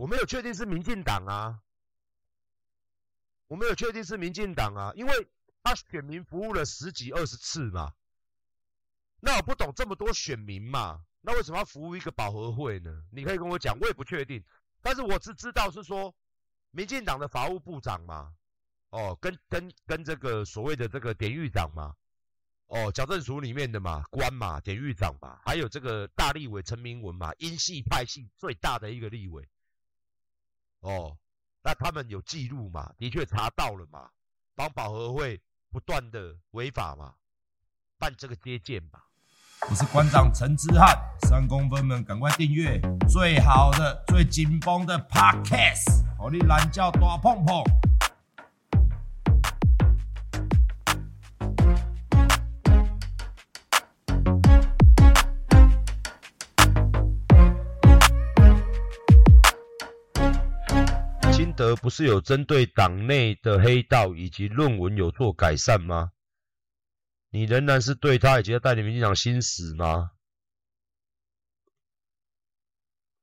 我没有确定是民进党啊，我没有确定是民进党啊，因为他选民服务了十几二十次嘛，那我不懂这么多选民嘛，那为什么要服务一个保和会呢？你可以跟我讲，我也不确定，但是我只知道是说，民进党的法务部长嘛，哦，跟跟跟这个所谓的这个典狱长嘛。哦，矫正署里面的嘛，官嘛，典狱长嘛，还有这个大立委陈明文嘛，英系派系最大的一个立委。哦，那他们有记录嘛？的确查到了嘛，帮保和会不断的违法嘛，办这个接见吧。我是馆长陈之汉，三公分们赶快订阅最好的、最紧绷的 Podcast，好你懒叫大碰碰。德不是有针对党内的黑道以及论文有做改善吗？你仍然是对他以及他带领民进党心死吗？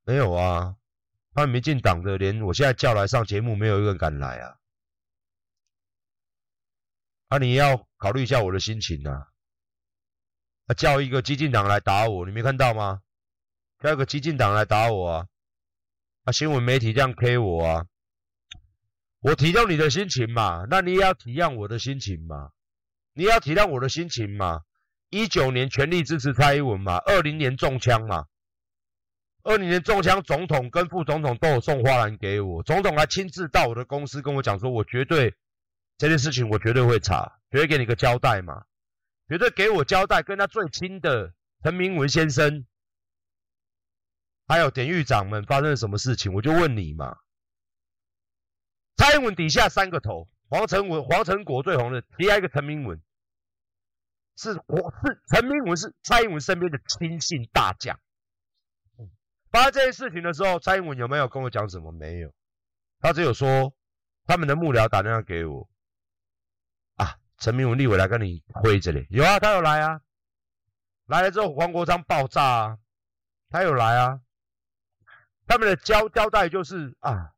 没有啊，他民进党的连我现在叫来上节目，没有一个人敢来啊！啊，你要考虑一下我的心情啊！啊，叫一个激进党来打我，你没看到吗？叫一个激进党来打我啊！啊，新闻媒体这样 K 我啊！我体谅你的心情嘛，那你也要体谅我的心情嘛，你也要体谅我的心情嘛。一九年全力支持蔡英文嘛，二零年中枪嘛，二零年中枪，总统跟副总统都有送花篮给我，总统还亲自到我的公司跟我讲说，我绝对这件事情我绝对会查，绝对给你个交代嘛，绝对给我交代，跟他最亲的陈明文先生，还有典狱长们发生了什么事情，我就问你嘛。蔡英文底下三个头，黄成文、黄成国最红的，第二个陈明文，是我是陈明文是蔡英文身边的亲信大将。发生这件事情的时候，蔡英文有没有跟我讲什么？没有，他只有说他们的幕僚打电话给我，啊，陈明文立委来跟你会这里，有啊，他有来啊，来了之后黄国昌爆炸啊，他有来啊，他们的交交代就是啊。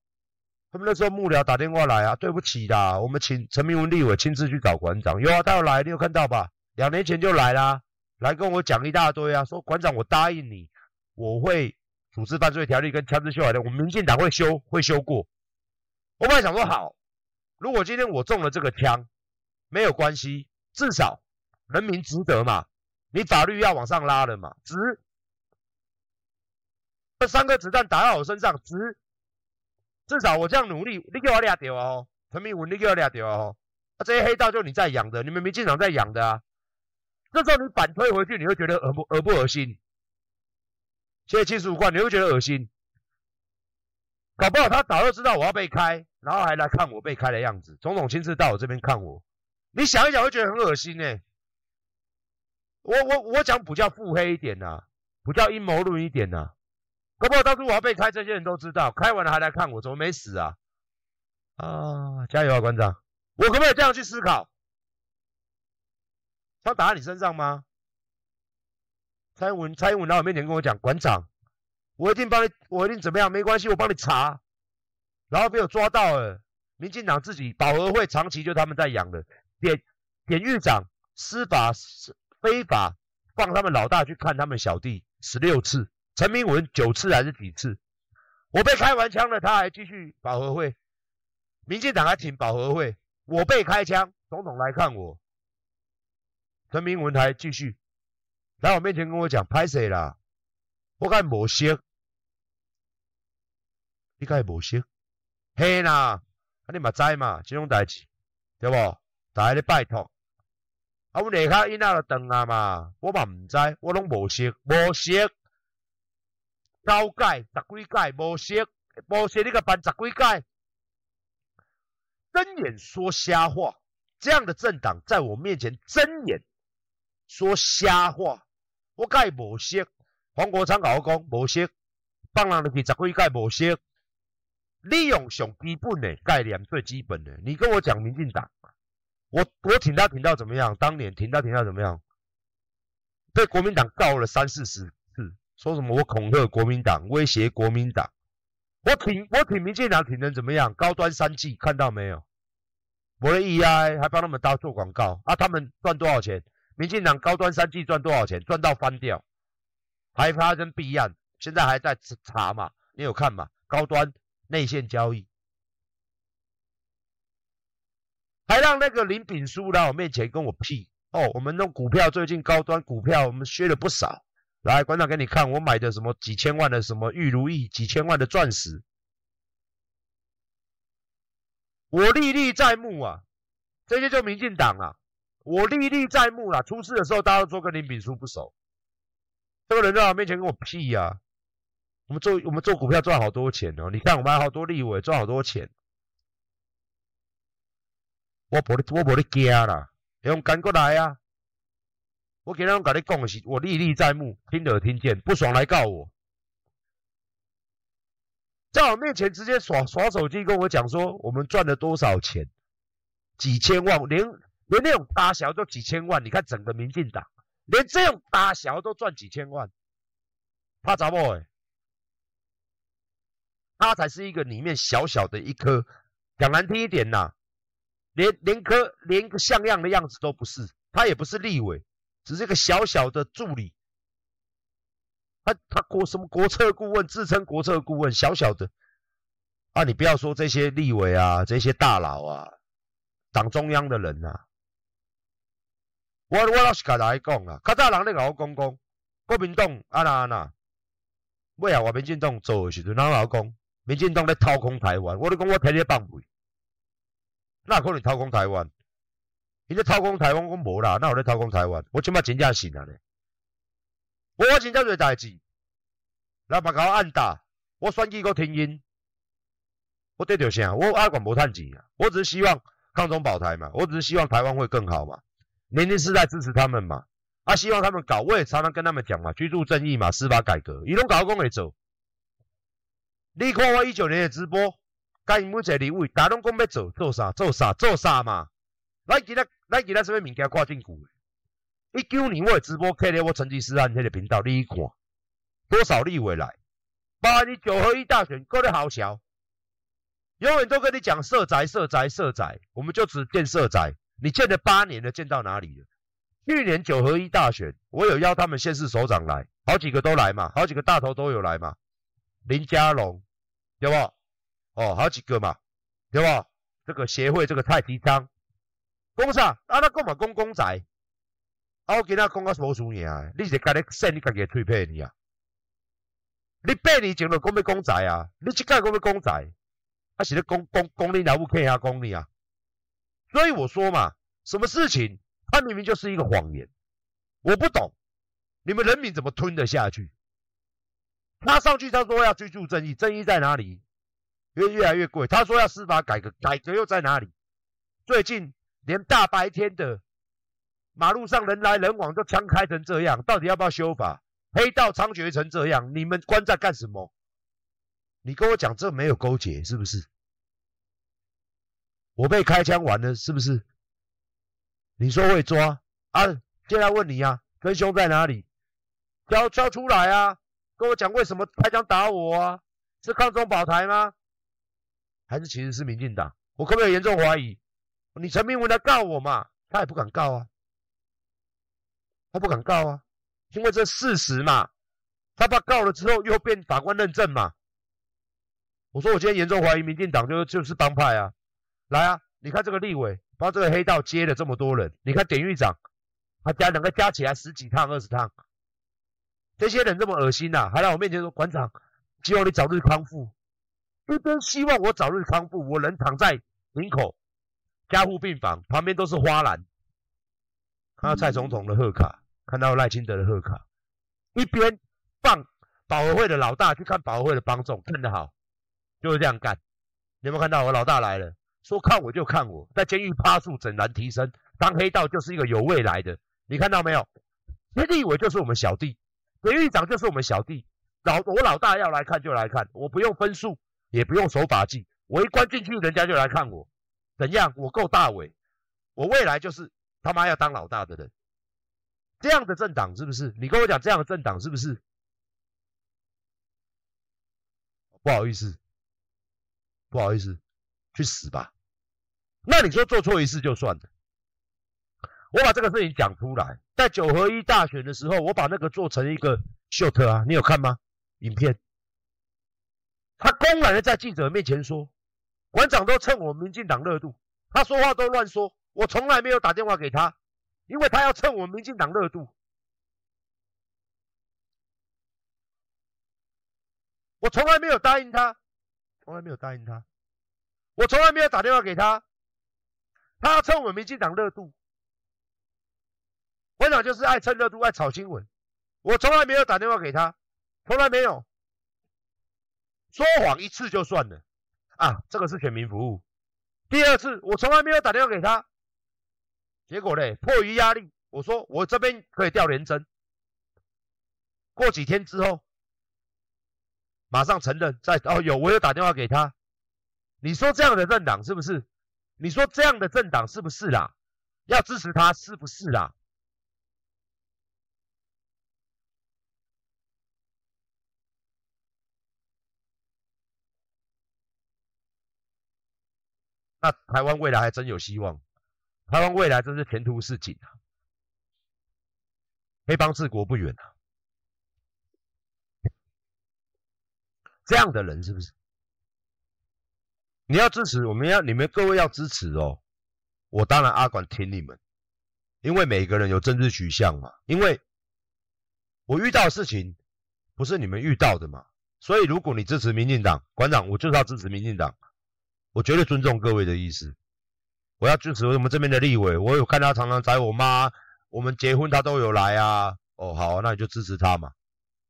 他们那时候幕僚打电话来啊，对不起啦，我们请陈明文立委亲自去找馆长。有啊，他有来，你有看到吧？两年前就来啦，来跟我讲一大堆啊，说馆长，我答应你，我会组织犯罪条例跟枪支修改的，我们民进党会修，会修过。我本来想说好，如果今天我中了这个枪，没有关系，至少人民值得嘛，你法律要往上拉了嘛，值。这三颗子弹打到我身上，值。至少我这样努力，你给我俩掉哦，陈明文，你给我俩掉哦。啊，这些黑道就你在养的，你们民进党在养的啊。这时候你反推回去，你会觉得恶不恶不恶心？现在七十五块，你会觉得恶心？搞不好他早就知道我要被开，然后还来看我被开的样子。总统亲自到我这边看我，你想一想会觉得很恶心呢、我我我讲比较腹黑一点呐、啊，比较阴谋论一点呐、啊。可不，当初我要被开，这些人都知道。开完了还来看我，怎么没死啊？啊，加油啊，馆长！我可不可以这样去思考？他打在你身上吗？蔡英文，蔡英文来我面前跟我讲，馆长，我一定帮你，我一定怎么样？没关系，我帮你查。然后被我抓到了，民进党自己保和会长期就他们在养的，典典狱长司法非法放他们老大去看他们小弟十六次。陈明文九次还是几次？我被开完枪了，他还继续保和会，民进党还挺保和会。我被开枪，总统来看我，陈明文还继续来我面前跟我讲拍谁啦？我该无识，你该无识，嘿啦，啊你嘛知嘛？这种代志对不？大家咧拜托，啊，我下卡因那就断啊嘛，我嘛唔知，我拢无识，无识。高盖十几盖，无识无识，你个办十几盖，睁眼说瞎话。这样的政党在我面前睁眼说瞎话，我盖无识。黄国昌跟我讲无识，放人入去十几盖无识。利用上基本的概念最基本的，你跟我讲民进党，我我挺他挺到怎么样？当年挺他挺到怎么样？被国民党告了三四十。说什么我恐吓国民党，威胁国民党，我挺我挺民进党挺能怎么样？高端三季看到没有？我的 EI 还帮他们搭做广告啊！他们赚多少钱？民进党高端三季赚多少钱？赚到翻掉，还发生弊案，现在还在查嘛？你有看吗？高端内线交易，还让那个林炳书来我面前跟我屁哦！我们弄股票最近高端股票我们削了不少，来馆长给你看我买的什么几千万的什么玉如意，几千万的钻石。我历历在目啊，这些就民进党啊，我历历在目啦。出事的时候，大家都说跟林炳书不熟，这个人在我面前跟我屁呀、啊。我们做我们做股票赚好多钱哦，你看我们还好多立委赚好多钱。我不我不你惊啦，用赶过来啊！我给他们跟你讲的是，我历历在目，听得听见，不爽来告我。在我面前直接耍耍手机跟我讲说，我们赚了多少钱？几千万，连连那种大小都几千万。你看整个民进党，连这种大小都赚几千万，怕咋不？他才是一个里面小小的一颗，讲难听一点呐，连连颗连个像样的样子都不是。他也不是立委，只是一个小小的助理。他他国什么国策顾问，自称国策顾问，小小的啊！你不要说这些立委啊，这些大佬啊，党中央的人啊，我我老实跟大家讲啊，较早人咧甲我讲讲，国民党啊那啊那，尾啊我民进党做的时阵，人老讲民进党咧掏空台湾，我咧讲我天天放屁，哪可能掏空台湾？伊咧掏空台湾，讲无啦，哪有咧掏空台湾？我即摆真正信啊咧。我我真正做代志，老板甲我按打，我选举个停音，我得着啥？我阿管无趁钱啊！我只是希望抗中保台嘛，我只是希望台湾会更好嘛。年轻世代支持他们嘛，啊，希望他们搞，我也常常跟他们讲嘛，居住正义嘛，司法改革，伊拢搞讲会做。你看我一九年的直播，甲因每一个立委，大拢讲要做，做啥？做啥？做啥嘛？来今仔咱今仔什么物件挂进去？一九年我直播开在我成吉思汗那个频道，你一看多少立委来？把你九合一大选搞得好小，永远都跟你讲社宅、社宅、社宅，我们就只建社宅。你建了八年了，建到哪里了？去年九合一大选，我有邀他们县市首长来，好几个都来嘛，好几个大头都有来嘛。林佳龙，对不？哦，好几个嘛，对不？这个协会，这个蔡其昌，公啥？啊，那干嘛公公宅？啊、我今仔讲个无输赢啊！你是家己省你家己的嘴皮尔啊！你八年前就讲要公宅啊！你即摆讲要公宅，还是咧讲讲讲你老母看下讲你啊！所以我说嘛，什么事情它明明就是一个谎言，我不懂你们人民怎么吞得下去？他上去他说要居住正义，正义在哪里？越越来越贵。他说要司法改革，改革又在哪里？最近连大白天的。马路上人来人往，都枪开成这样，到底要不要修法？黑道猖獗成这样，你们关在干什么？你跟我讲这没有勾结是不是？我被开枪完了是不是？你说会抓啊？现在问你、啊，真凶在哪里？交交出来啊！跟我讲为什么开枪打我啊？是抗中保台吗？还是其实是民进党？我可不可以严重怀疑？你陈明文来告我嘛？他也不敢告啊。他不敢告啊，因为这事实嘛。他怕告了之后又变法官认证嘛。我说我今天严重怀疑民进党就就是帮派啊。来啊，你看这个立委帮这个黑道接了这么多人，你看典狱长，他加两个加起来十几趟二十趟，这些人这么恶心呐、还在我面前说馆长，希望你早日康复。一边希望我早日康复，我人躺在林口加护病房，旁边都是花篮。看到蔡总统的贺卡，看到赖清德的贺卡，一边放保和会的老大去看保和会的帮众，看得好，就是这样干。你有没有看到我老大来了？说看我就看我，在监狱趴树，整然提升，当黑道就是一个有未来的。你看到没有？天地委就是我们小弟，典狱长就是我们小弟。老我老大要来看就来看，我不用分数，也不用守法纪，我一关进去，人家就来看我。怎样？我够大伟，我未来就是。他妈要当老大的人，这样的政党是不是？你跟我讲这样的政党是不是？不好意思，不好意思，去死吧。那你说做错一次就算了，我把这个事情讲出来，在九合一大选的时候，我把那个做成一个秀特啊，你有看吗？影片，他公然的在记者面前说，馆长都蹭我们民进党热度，他说话都乱说，我从来没有打电话给他，因为他要蹭我们民进党热度，我从来没有答应他，从来没有答应他，我从来没有打电话给他。他要蹭我们民进党热度，馆长就是爱蹭热度、爱炒新闻。我从来没有打电话给他，从来没有说谎一次就算了啊，这个是全民服务。第二次，我从来没有打电话给他，结果嘞，迫于压力，我说我这边可以调连针。过几天之后，马上承认在哦有，我有打电话给他。你说这样的政党是不是？你说这样的政党是不是啦？要支持他是不是啦？那台湾未来还真有希望，台湾未来真是前途似锦啊！黑帮治国不远啊！这样的人是不是？你要支持，我们要你们各位要支持哦。我当然阿管挺你们，因为每个人有政治取向嘛。因为我遇到的事情不是你们遇到的嘛，所以如果你支持民进党，馆长我就是要支持民进党，我绝对尊重各位的意思。我要支持我们这边的立委，我有看他常常载我妈，我们结婚他都有来啊。哦，好，那你就支持他嘛。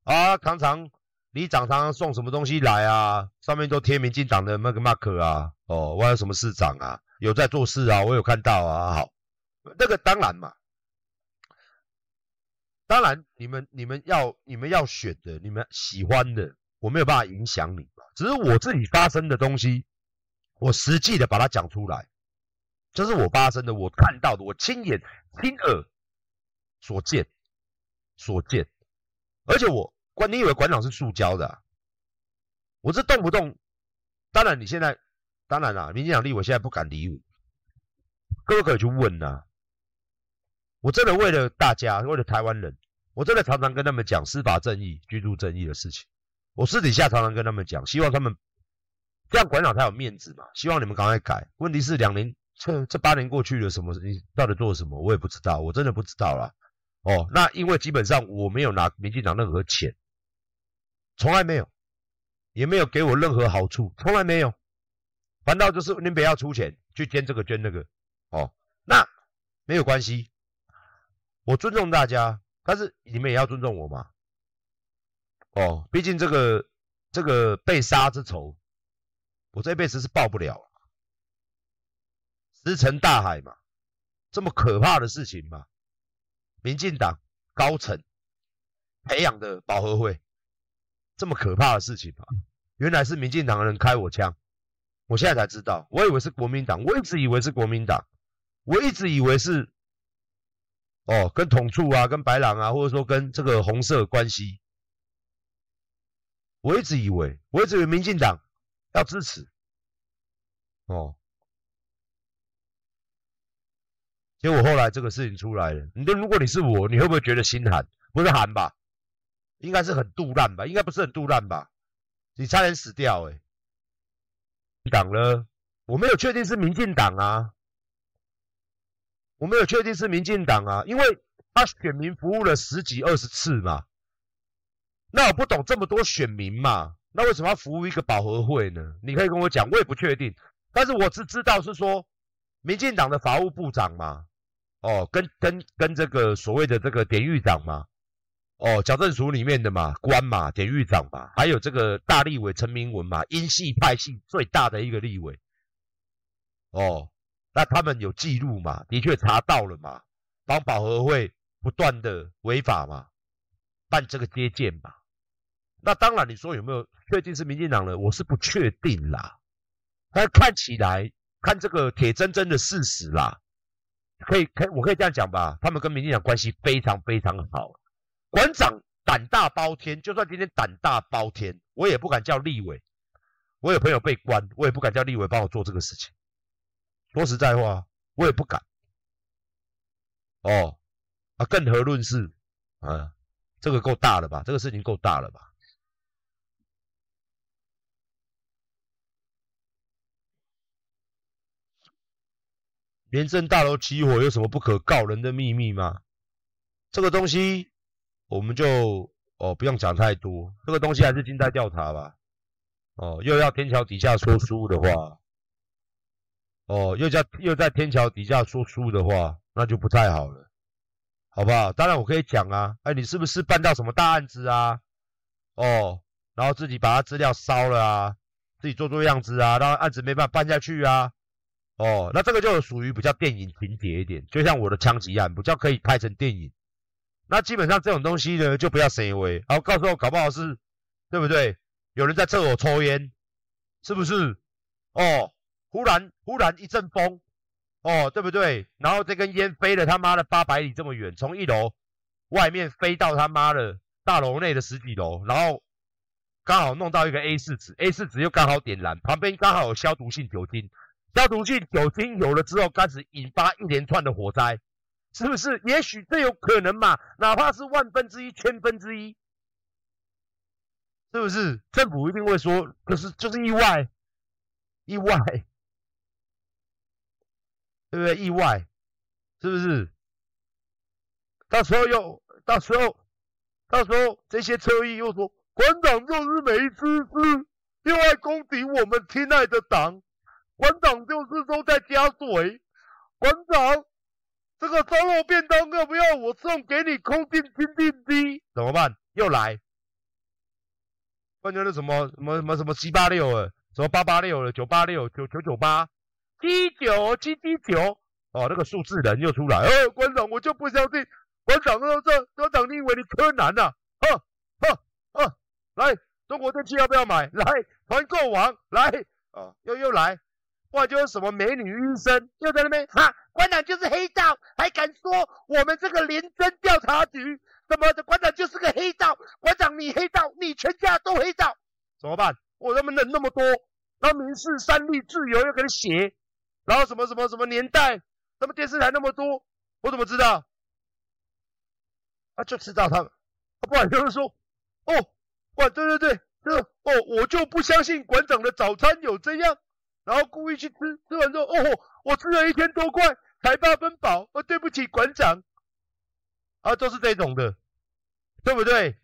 啊，常常。里长常常送什么东西来啊？上面都贴民进党的那个 mark 啊。哦，我有什么市长啊？有在做事啊？我有看到啊。好，那个当然嘛，当然你们你们要你们要选的，你们喜欢的，我没有办法影响你嘛。只是我自己发生的东西，我实际的把它讲出来，这、是我发生的，我看到的，我亲眼亲耳所见所见，而且我管。你以为馆长是塑胶的？我这动不动，当然你现在，当然啦，民进党立委现在不敢理我，各位可以去问呐。我真的为了大家，为了台湾人，我真的常常跟他们讲司法正义、居住正义的事情。我私底下常常跟他们讲，希望他们这样馆长才有面子嘛。希望你们赶快改。问题是两年，这这八年过去了，什么？你到底做了什么？我也不知道，我真的不知道啦。哦，那因为基本上我没有拿民进党任何钱。从来没有，也没有给我任何好处，从来没有。反倒就是你不要出钱去捐这个捐那个，哦，那没有关系，我尊重大家，但是你们也要尊重我嘛。哦，毕竟这个这个被杀之仇，我这辈子是报不了，石沉大海嘛，这么可怕的事情嘛，民进党高层培养的保和会。这么可怕的事情嘛！原来是民进党的人开我枪，我现在才知道，我以为是国民党，我一直以为是国民党，我一直以为是哦，跟统促啊，跟白狼啊，或者说跟这个红色关系，我一直以为，我一直以为民进党要支持哦，结果后来这个事情出来了，你说如果你是我，你会不会觉得心寒？不是寒吧？应该是很肚烂吧，应该不是很肚烂吧？你差点死掉哎、欸、党了，我没有确定是民进党啊，我没有确定是民进党啊，因为他选民服务了十几二十次嘛，那我不懂这么多选民嘛，那为什么要服务一个保和会呢？你可以跟我讲，我也不确定，但是我只知道是说民进党的法务部长嘛，哦，跟跟跟这个所谓的这个典狱长嘛。哦，矫正署里面的嘛，官嘛，典狱长嘛，还有这个大立委陈明文嘛，英系派系最大的一个立委。哦，那他们有记录嘛？的确查到了嘛，帮保和会不断的违法嘛，办这个接见嘛。那当然，你说有没有确定是民进党的？我是不确定啦。但看起来，看这个铁铮铮的事实啦，可以，可，我可以这样讲吧？他们跟民进党关系非常非常好。馆长胆大包天，就算今天胆大包天，我也不敢叫立委。我有朋友被关，我也不敢叫立委帮我做这个事情。说实在话，我也不敢。哦，啊，更何论是啊，这个够大了吧？这个事情够大了吧？廉政大楼起火有什么不可告人的秘密吗？这个东西我们就哦不用讲太多，这个东西还是静待调查吧。哦，又要天桥底下说书的话，哦，又在又在天桥底下说书的话，那就不太好了，好不好？当然我可以讲啊，哎，你是不是办到什么大案子啊？哦，然后自己把他资料烧了啊，自己做做样子啊，让案子没办法办下去啊。哦，那这个就属于比较电影情节一点，就像我的枪击案，比较可以拍成电影。那基本上这种东西呢，就不要谁为，然后告诉我搞不好是，对不对？有人在厕所抽烟，是不是？哦，忽然忽然一阵风，哦，对不对？然后这根烟飞了他妈的八百里这么远，从一楼外面飞到他妈的大楼内的十几楼，然后刚好弄到一个 A 四纸，A 四纸又刚好点燃，旁边刚好有消毒性酒精，消毒剂酒精有了之后，开始引发一连串的火灾。是不是？也许这有可能嘛？哪怕是万分之一、千分之一，是不是？政府一定会说，可是就是意外，意外，对不对？意外，是不是？到时候又，到时候，到时候这些车役又说，馆长就是没知识，又爱攻击我们亲爱的党，馆长就是都在加水，馆长。这个烧肉便当要不要我送给你空气清净机？怎么办？又来？换成了什么什么什么什么七八六了，什么八八六了，九八六九九九八，七九七七九哦，那个数字人又出来。哦，馆长，我就不相信，馆长这这馆长，你以为你柯南呐、啊？呵呵呵，来，中国电器要不要买？来，团购网来啊，又又来。或者就是什么美女医生又在那边哈，馆长就是黑道，还敢说我们这个廉政调查局什么的馆长就是个黑道，馆长你黑道，你全家都黑道，怎么办？我他妈人那么多，然后民事、三立、自由又给你写，然后什么什么什么年代，什么电视台那么多，我怎么知道？啊，就知道他们，啊、不然就是说，哦，哇，对对对，这哦，我就不相信馆长的早餐有这样。然后故意去吃，吃完之后，哦，我吃了一千多块，才八分饱。哦，对不起，馆长。啊，都是这种的，对不对？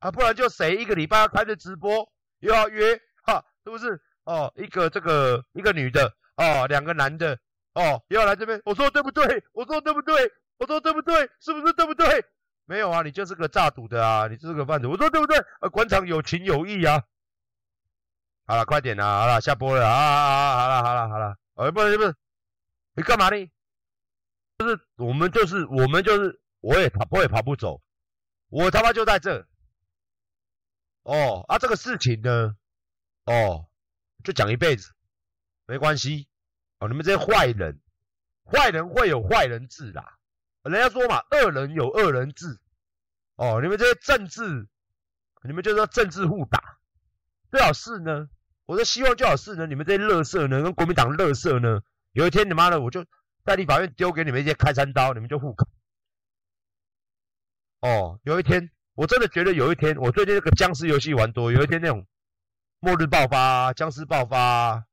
啊，不然就谁一个礼拜要开着直播，又要约，哈，是不是？哦，一个这个一个女的，哦，两个男的，哦，又要来这边。我说对不对？我说对不对？我说对不对？是不是对不对？没有啊，你就是个诈赌的啊，你就是个贩子。我说对不对？啊，馆长有情有义啊。好了，快点啦！好了，下播了啊啊！好了，好了，好了。哎，不是不是，你干嘛呢？就是我们，就是我们，就是我也跑，我也跑不走。我他妈就在这。哦啊，这个事情呢，哦，就讲一辈子，没关系。哦，你们这些坏人，坏人会有坏人治啦。人家说嘛，恶人有恶人治。哦，你们这些政治，你们就是说政治互打。最好是呢，我的希望最好是呢，你们这些乐色呢，跟国民党乐色呢，有一天你妈的，我就在立法院丢给你们一些开山刀，你们就互砍。哦，有一天，我真的觉得有一天，我最近那个僵尸游戏玩多，有一天那种末日爆发，僵尸爆发，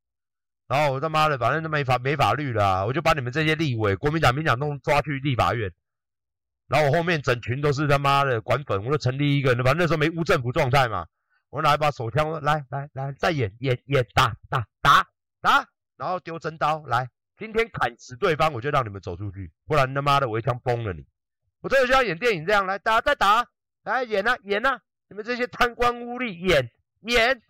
然后我他妈的，反正都没法没法律了，我就把你们这些立委、国民党、民党都抓去立法院，然后我后面整群都是他妈的管粉，我就成立一个，反正那时候没无政府状态嘛。我拿一把手枪，来来来，再演演演，打打打打，然后丢真刀，来，今天砍死对方，我就让你们走出去，不然他妈的我一枪崩了你。我这就像演电影这样，来打再打，来演啊演啊，你们这些贪官污吏，演演，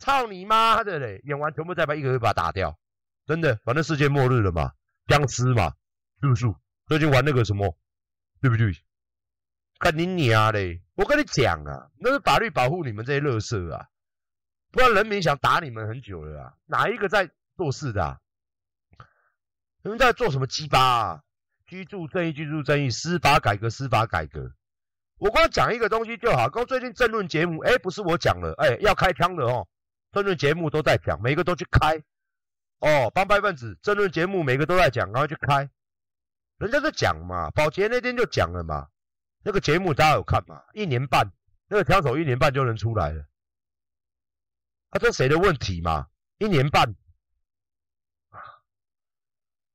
操你妈的嘞！演完全部再把一个一个把他打掉，真的，反正世界末日了嘛，僵尸嘛，是不是？最近玩那个什么，对不对？看你娘嘞！我跟你讲啊，那是法律保护你们这些乐色啊，不然人民想打你们很久了啊。哪一个在做事的啊？你们在做什么鸡巴啊？居住正义，居住正义，司法改革，司法改革。我光讲一个东西就好。刚最近政论节目，哎，不是我讲了，哎，要开枪的哦，政论节目都在讲，每个都去开。哦，帮派分子政论节目每个都在讲，然后去开。人家在讲嘛，保洁那天就讲了嘛。那个节目大家有看吗？一年半，那个枪手一年半就能出来了。啊，这谁的问题嘛？一年半。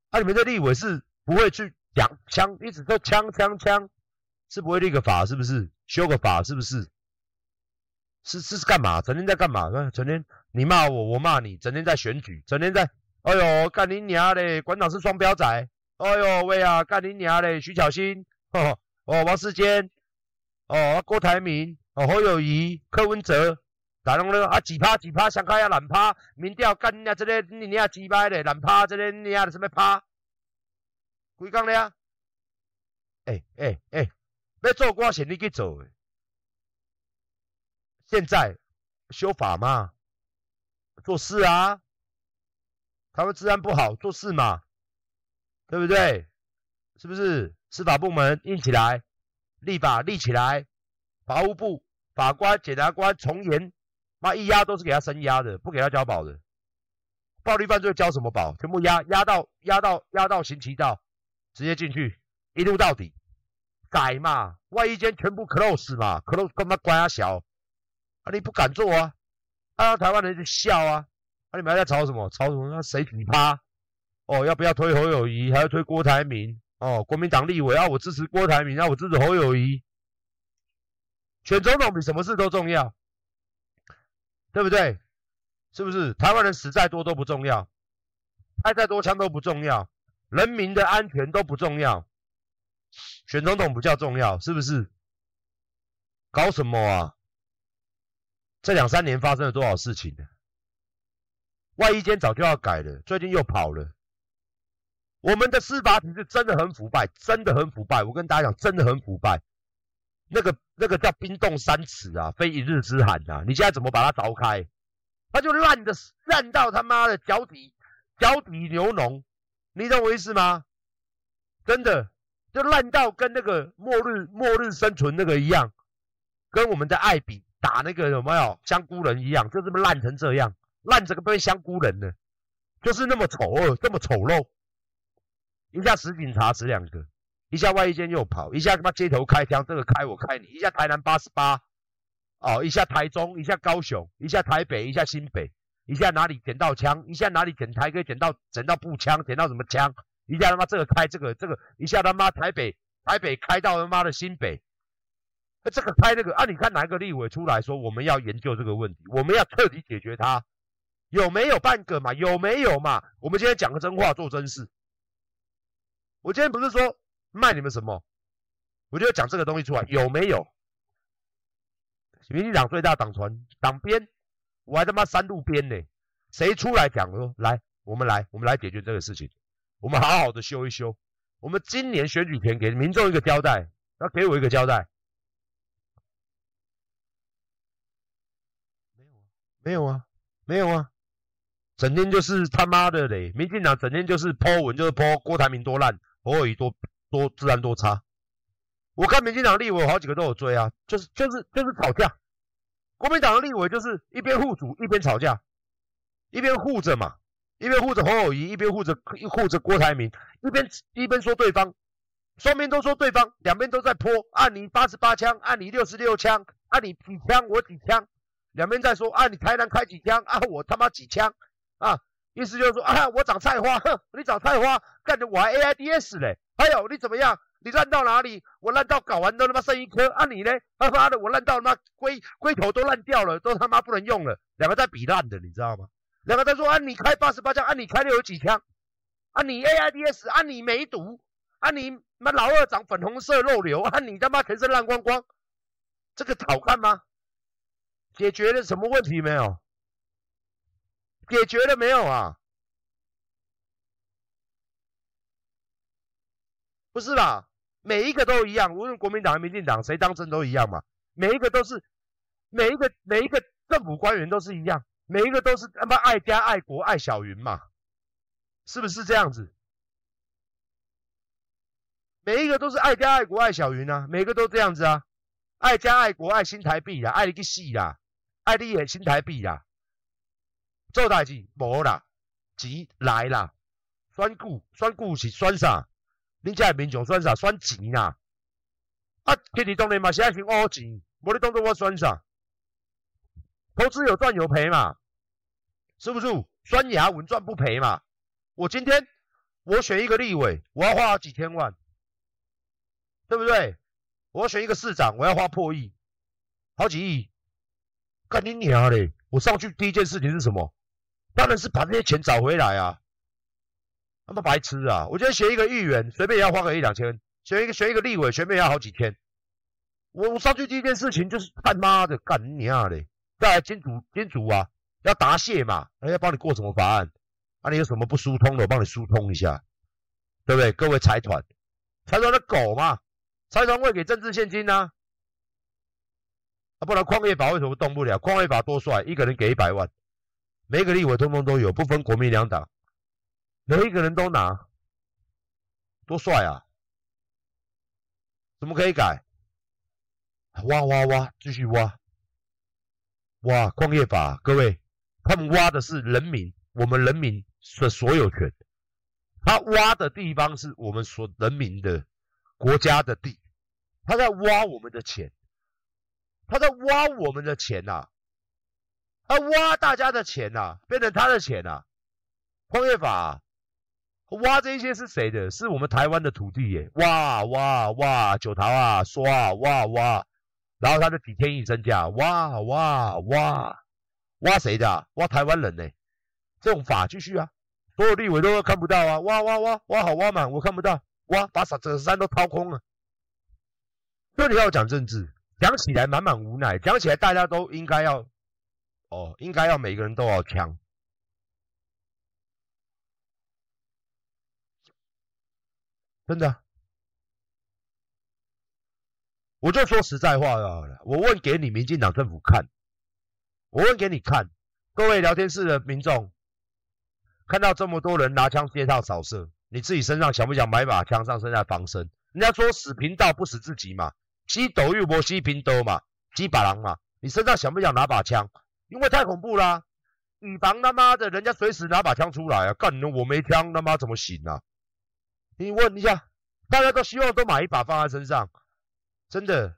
啊，你们这立委是不会去讲枪，一直说枪枪枪，是不会立个法是不是？修个法是不是？是是是干嘛？整天在干嘛？整天你骂我，我骂你，整天在选举，整天在，哎呦，干你娘嘞！馆长是双标仔，哎呦喂啊，干你娘嘞！徐巧芯，哦哦，王世坚，哦郭台铭，哦侯友谊，柯文哲，打拢了啊几趴几趴，想看下懒趴，民调干你娘这个你娘鸡掰嘞，懒趴这个你娘什么趴？规讲了啊？哎哎哎，要做我先你去做。现在修法嘛，做事啊，他们治安不好，做事嘛，对不对？是不是？司法部门硬起来，立法立起来，法务部法官、检察官从严，妈一押都是给他声押的，不给他交保的。暴力犯罪交什么保？全部押押到押到押到刑期到，直接进去一路到底，改嘛，外衣间全部 close 嘛，close 干嘛关啊小？啊！你不敢做啊！啊！台湾人就笑啊！啊！你们还在吵什么？吵什么？那谁几趴？哦，要不要推侯友宜？还要推郭台铭？哦，国民党立委啊，我支持郭台铭，啊，我支持侯友宜。选总统比什么事都重要，对不对？是不是？台湾人死再多都不重要，开再多枪都不重要，人民的安全都不重要，选总统比较重要，是不是？搞什么啊？这两三年发生了多少事情呢？外衣间早就要改了，最近又跑了。我们的司法体制真的很腐败，真的很腐败。我跟大家讲，真的很腐败。那个那个叫冰冻三尺啊，非一日之寒啊！你现在怎么把它凿开？它就烂的烂到他妈的脚底脚底流脓，你懂我意思吗？真的就烂到跟那个末日末日生存那个一样，跟我们的爱比。打那个有没有香菇人一样，就这么烂成这样，烂成个被香菇人了，就是那么丑恶，这么丑陋。一下死警察死两个，一下外衣间又跑，一下他妈街头开枪，这个开我开你，一下台南八十八，哦，一下台中，一下高雄，一下台北，一下新北，一下哪里捡到枪，一下哪里捡台可以捡到捡到步枪，捡到什么枪，一下他妈这个开这个这个，一下他妈台北台北开到他妈的新北。这个开那个啊？你看哪一个立委出来说我们要研究这个问题，我们要彻底解决它，有没有半个嘛？有没有嘛？我们今天讲个真话，做真事。我今天不是说卖你们什么，我就要讲这个东西出来，有没有？民进党最大党团党鞭，我还他妈三路鞭呢，谁出来讲说来，我们来，我们来解决这个事情，我们好好的修一修，我们今年选举前给民众一个交代，要给我一个交代。没有啊，没有啊，没有啊整天就是他妈的嘞！民进党整天就是泼文，就是泼郭台铭多烂，侯友谊多多自然多差。我看民进党立委好几个都有追啊，就是就是就是吵架。国民党的立委就是一边护主一边吵架，一边护着嘛，一边护着侯友谊，一边护着护着郭台铭，一边一边说对方，双边都说对方，两边都在泼按你八十八枪，按你六十六枪，按你几枪我几枪。两边在说按，你台南开几枪啊？我他妈几枪啊？意思就是说啊，我长菜花，哼，你长菜花，干的我还 AIDS 嘞。还有你怎么样？你烂到哪里？我烂到睾丸都他妈剩一颗啊？你呢？他妈的，我烂到他妈龟龟头都烂掉了，都他妈不能用了。两个在比烂的，你知道吗？两个在说啊，你开八十八枪啊，你开六十几枪啊？你 AIDS 啊？你没毒啊？你妈老二长粉红色肉瘤啊？你他妈全身烂光光，这个好看吗？解决了什么问题没有？解决了没有啊？不是啦，每一个都一样，无论国民党还是民进党，谁当政都一样嘛。每一个都是，每一个每一个政府官员都是一样，每一个都是他妈爱家爱国爱小云嘛，是不是这样子？每一个都是爱家爱国爱小云啊，每一个都这样子啊。爱家爱国爱新台币啦，爱你个死啦，爱你也新台币啦。做代志无啦，钱来啦，选股选股是选啥？恁遮民众选啥？选钱啦。啊，天地当然嘛是爱先挖钱，无你当作我选啥？投资有赚有赔嘛，是不是？选牙稳赚不赔嘛。我今天我选一个立委，我要花几千万，对不对？我要选一个市长，我要花破亿，好几亿。干你娘嘞！我上去第一件事情是什么？当然是把这些钱找回来啊！他妈白痴啊！我今天选一个议员，随便也要花个一两千；选一个选一个立委，随便也要好几千。我我上去第一件事情就是他妈的干你娘嘞！再来金主金主啊，要答谢嘛，要帮你过什么法案？啊，你有什么不疏通的，我帮你疏通一下，对不对？各位财团，财团的狗嘛，财团会给政治现金呐、啊。啊，不然矿业法为什么动不了？矿业法多帅，一个人给一百万，每一个立委通通都有，不分国民两党，每一个人都拿，多帅啊！怎么可以改？挖挖挖，继续挖，挖矿业法，各位，他们挖的是人民，我们人民的所有权，他挖的地方是我们所人民的国家的地，他在挖我们的钱。他在挖我们的钱呐、啊，他挖大家的钱呐、啊，变成他的钱呐、啊。矿业法、挖这些是谁的？是我们台湾的土地耶！挖挖挖，九桃啊，刷挖挖，然后他就几天一身价，挖挖挖，挖谁的、挖台湾人呢？这种法继续啊，所有立委都看不到啊！挖挖挖挖好挖满，我看不到，挖把整个山都掏空了。这里要讲政治。讲起来满满无奈，讲起来大家都应该要，哦，应该要每个人都要枪，真的，我就说实在话好了，我问给你民进党政府看，我问给你看，各位聊天室的民众，看到这么多人拿枪街上扫射，你自己身上想不想买把枪上身来防身？人家说死贫道不死自己嘛。西斗又不西平斗嘛，西把郎嘛，你身上想不想拿把枪？因为太恐怖啦，以防他妈的人家随时拿把枪出来啊！干，我没枪，他妈怎么行啊？你问一下，大家都希望都买一把放在身上，真的，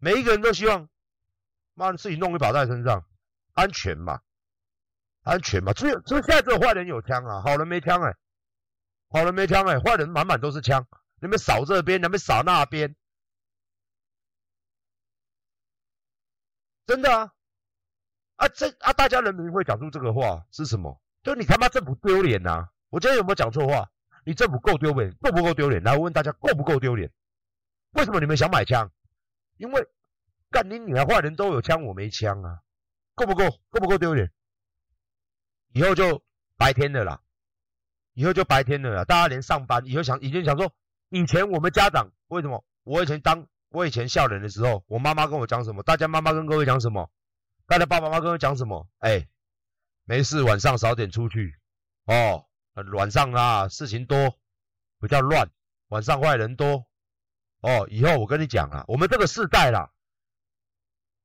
每一个人都希望，妈的自己弄一把在身上，安全嘛，安全嘛。只有，只有现在只有坏人有枪啊，好人没枪哎、欸，好人没枪哎、欸，坏人满满都是枪，你们扫这边，你们扫那边。真的啊，啊这啊大家人民会讲出这个话是什么？就你他妈政府丢脸呐！我今天有没有讲错话？你政府够丢脸，够不够丢脸？来，我问大家够不够丢脸？为什么你们想买枪？因为干你女儿坏人都有枪，我没枪啊，够不够？够不够丢脸？以后就白天的啦，以后就白天的啦，大家连上班以后想，以前想说，以前我们家长为什么？我以前当。我以前笑人的时候，我妈妈跟我讲什么？大家妈妈跟各位讲什么？大家爸爸妈妈跟我讲什么？哎、欸，没事，晚上少点出去哦。晚上啊，事情多，比较乱，晚上坏人多哦。以后我跟你讲啊，我们这个世代啦，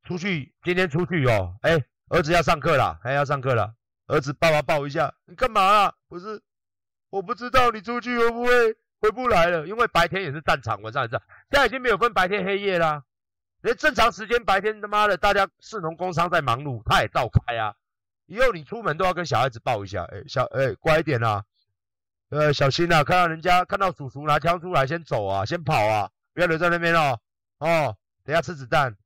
出去今天出去哦，哎、欸，儿子要上课了，还、要上课了，儿子爸爸抱一下，你干嘛啊？不是，我不知道你出去会不会。回不来了，因为白天也是战场，晚上也是。现在已经没有分白天黑夜啦，连正常时间白天他妈的大家市农工商在忙碌，他也照开啊。以后你出门都要跟小孩子报一下，哎、小哎、乖一点啊，呃小心啊，看到人家看到叔叔拿枪出来，先走啊，先跑啊，不要留在那边哦。哦，等下吃子弹。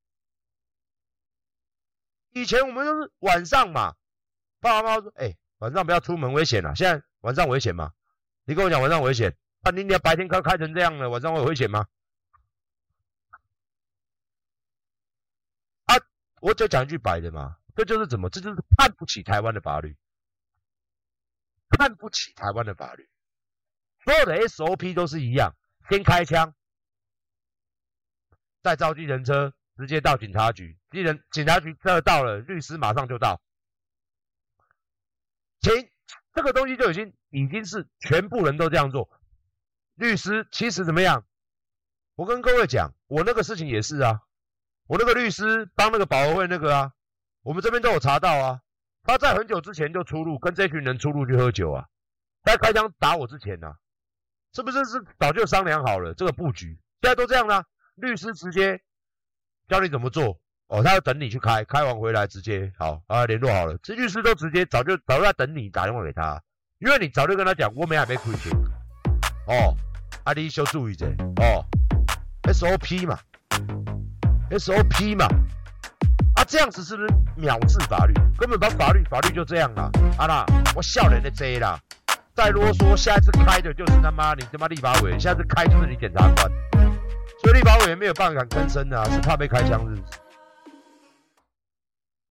以前我们都是晚上嘛，爸爸妈妈说，哎、晚上不要出门危险啊。现在晚上危险吗？你跟我讲晚上危险。啊，你你白天开开成这样了，晚上会危险吗？啊，我就讲一句白的嘛，这就是怎么，这就是看不起台湾的法律，看不起台湾的法律，所有的 SOP 都是一样，先开枪，再召计程车，直接到警察局，技能警察局这到了，律师马上就到，请这个东西就已经已经是全部人都这样做。律师其实怎么样？我跟各位讲，我那个事情也是啊。我那个律师帮那个保和会那个啊，我们这边都有查到啊。他在很久之前就出入，跟这群人出入去喝酒啊，在开枪打我之前呢、啊，是不是是早就商量好了这个布局？现在都这样啦、律师直接教你怎么做哦，他要等你去开，开完回来直接好啊联络好了，这律师都直接早就早就在等你打电话给他，因为你早就跟他讲，我们还没亏钱哦，啊你小注意者哦，SOP 嘛，SOP 嘛。啊，这样子是不是藐视法律？根本把法律，法律就这样啦。啊啦，我笑人的贼啦！再啰嗦，下一次开的就是他妈你他妈立法委，下次开就是你检察官。所以立法委员没有办法敢吭声啊，是怕被开枪是不是？